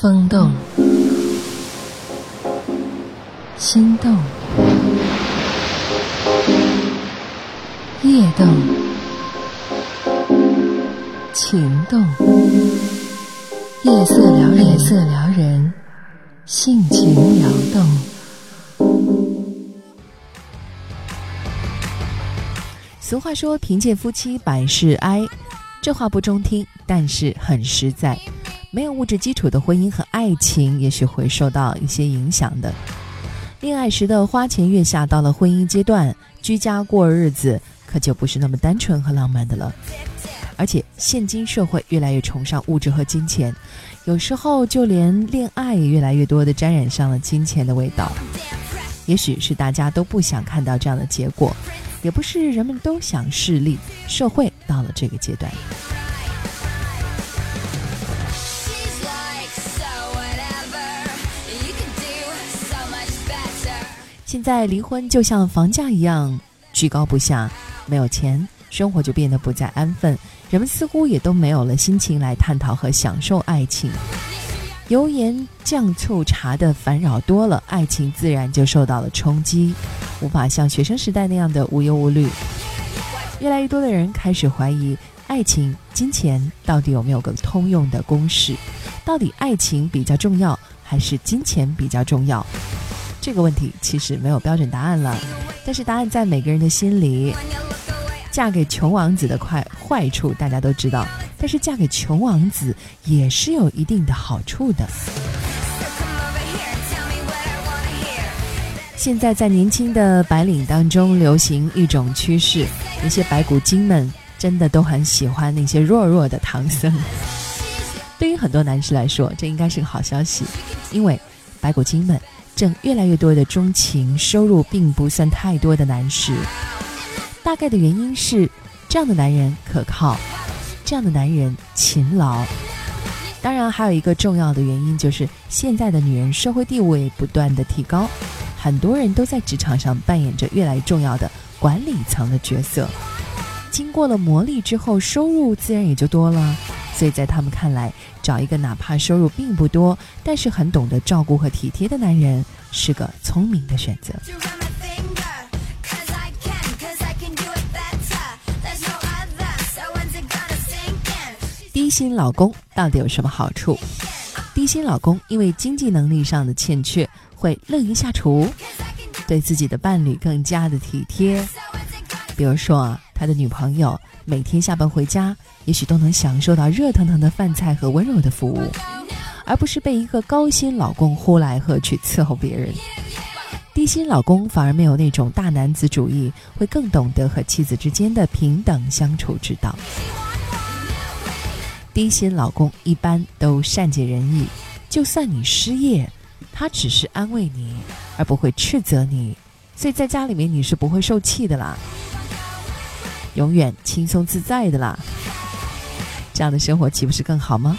风动，心动，夜动，情动，夜色撩人，夜色撩人，性情撩动。俗话说：“贫贱夫妻百事哀。”这话不中听，但是很实在。没有物质基础的婚姻和爱情，也许会受到一些影响的。恋爱时的花前月下，到了婚姻阶段，居家过日子，可就不是那么单纯和浪漫的了。而且，现今社会越来越崇尚物质和金钱，有时候就连恋爱也越来越多的沾染上了金钱的味道。也许是大家都不想看到这样的结果，也不是人们都想势利，社会到了这个阶段。现在离婚就像房价一样居高不下，没有钱，生活就变得不再安分。人们似乎也都没有了心情来探讨和享受爱情。油盐酱醋茶的烦扰多了，爱情自然就受到了冲击，无法像学生时代那样的无忧无虑。越来越多的人开始怀疑，爱情、金钱到底有没有个通用的公式？到底爱情比较重要，还是金钱比较重要？这个问题其实没有标准答案了，但是答案在每个人的心里。嫁给穷王子的坏坏处大家都知道，但是嫁给穷王子也是有一定的好处的。现在在年轻的白领当中流行一种趋势，那些白骨精们真的都很喜欢那些弱弱的唐僧。对于很多男士来说，这应该是个好消息，因为白骨精们。正越来越多的钟情收入并不算太多的男士，大概的原因是这样的男人可靠，这样的男人勤劳。当然，还有一个重要的原因就是现在的女人社会地位不断的提高，很多人都在职场上扮演着越来越重要的管理层的角色。经过了磨砺之后，收入自然也就多了。所以在他们看来，找一个哪怕收入并不多，但是很懂得照顾和体贴的男人，是个聪明的选择。低薪老公到底有什么好处？低薪老公因为经济能力上的欠缺，会乐于下厨，对自己的伴侣更加的体贴。比如说，他的女朋友。每天下班回家，也许都能享受到热腾腾的饭菜和温柔的服务，而不是被一个高薪老公呼来喝去伺候别人。低薪老公反而没有那种大男子主义，会更懂得和妻子之间的平等相处之道。低薪老公一般都善解人意，就算你失业，他只是安慰你，而不会斥责你，所以在家里面你是不会受气的啦。永远轻松自在的啦，这样的生活岂不是更好吗？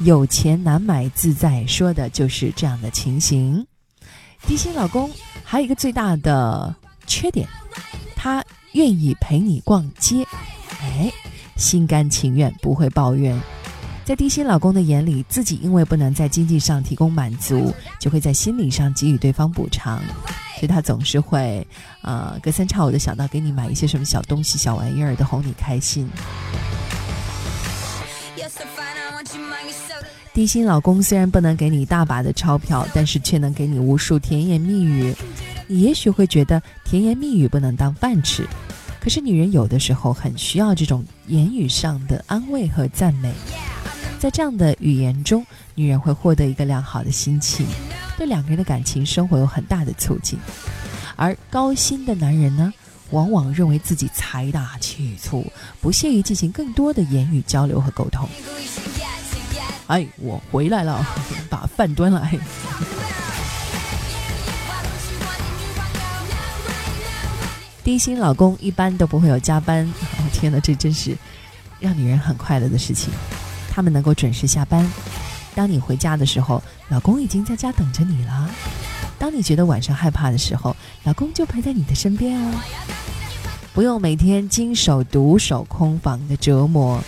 有钱难买自在，说的就是这样的情形。低薪老公还有一个最大的缺点，他愿意陪你逛街，哎，心甘情愿，不会抱怨。在低薪老公的眼里，自己因为不能在经济上提供满足，就会在心理上给予对方补偿。所以他总是会，呃，隔三差五的想到给你买一些什么小东西、小玩意儿的，哄你开心。低薪老公虽然不能给你大把的钞票，但是却能给你无数甜言蜜语。你也许会觉得甜言蜜语不能当饭吃，可是女人有的时候很需要这种言语上的安慰和赞美。在这样的语言中，女人会获得一个良好的心情。对两个人的感情生活有很大的促进，而高薪的男人呢，往往认为自己财大气粗，不屑于进行更多的言语交流和沟通。哎，我回来了，把饭端来。低薪老公一般都不会有加班，哦天哪，这真是让女人很快乐的事情。他们能够准时下班。当你回家的时候，老公已经在家等着你了。当你觉得晚上害怕的时候，老公就陪在你的身边哦。不用每天经手独守空房的折磨。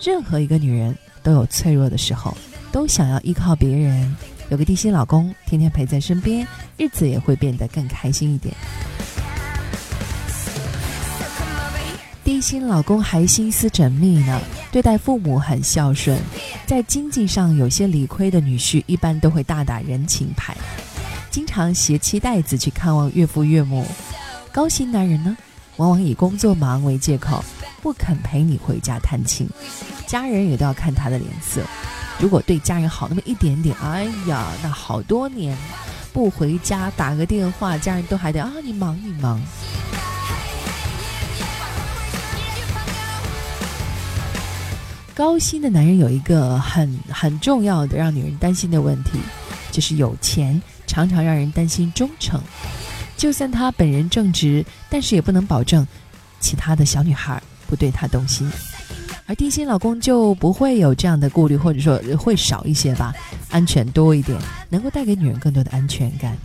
任何一个女人都有脆弱的时候，都想要依靠别人，有个贴心老公天天陪在身边，日子也会变得更开心一点。低薪老公还心思缜密呢，对待父母很孝顺，在经济上有些理亏的女婿，一般都会大打人情牌，经常携妻带子去看望岳父岳母。高薪男人呢，往往以工作忙为借口，不肯陪你回家探亲，家人也都要看他的脸色。如果对家人好那么一点点，哎呀，那好多年不回家打个电话，家人都还得啊，你忙你忙。高薪的男人有一个很很重要的让女人担心的问题，就是有钱常常让人担心忠诚。就算他本人正直，但是也不能保证其他的小女孩不对他动心。而低薪老公就不会有这样的顾虑，或者说会少一些吧，安全多一点，能够带给女人更多的安全感。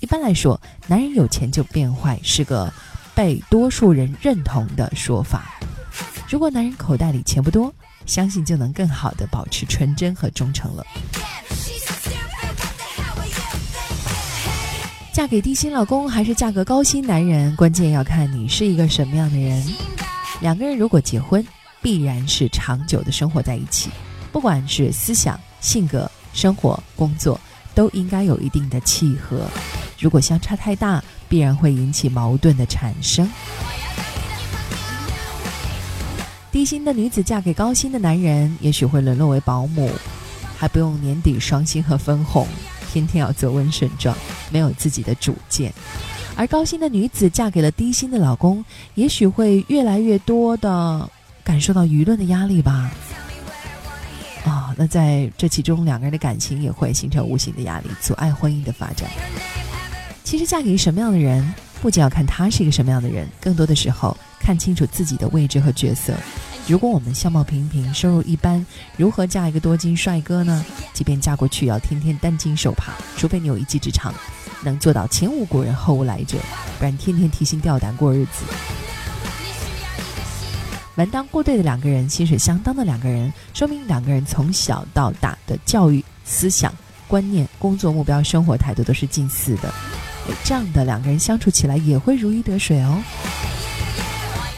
一般来说，男人有钱就变坏，是个被多数人认同的说法。如果男人口袋里钱不多，相信就能更好的保持纯真和忠诚了。嫁给低薪老公还是嫁个高薪男人，关键要看你是一个什么样的人。两个人如果结婚，必然是长久的生活在一起，不管是思想、性格、生活、工作，都应该有一定的契合。如果相差太大，必然会引起矛盾的产生。低薪的女子嫁给高薪的男人，也许会沦落为保姆，还不用年底双薪和分红，天天要做温顺状，没有自己的主见；而高薪的女子嫁给了低薪的老公，也许会越来越多的感受到舆论的压力吧。啊，那在这其中，两个人的感情也会形成无形的压力，阻碍婚姻的发展。其实，嫁给什么样的人，不仅要看他是一个什么样的人，更多的时候。看清楚自己的位置和角色。如果我们相貌平平、收入一般，如何嫁一个多金帅哥呢？即便嫁过去，要天天担惊受怕，除非你有一技之长，能做到前无古人后无来者，不然天天提心吊胆过日子。门当户对的两个人，薪水相当的两个人，说明两个人从小到大的教育、思想、观念、工作目标、生活态度都是近似的。这样的两个人相处起来也会如鱼得水哦。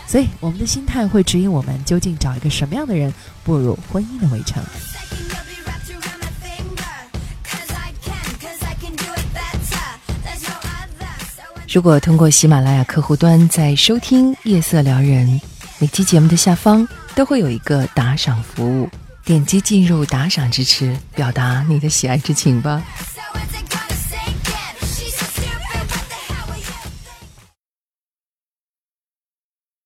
所以，我们的心态会指引我们究竟找一个什么样的人步入婚姻的围城。如果通过喜马拉雅客户端在收听《夜色撩人》，每期节目的下方都会有一个打赏服务，点击进入打赏支持，表达你的喜爱之情吧。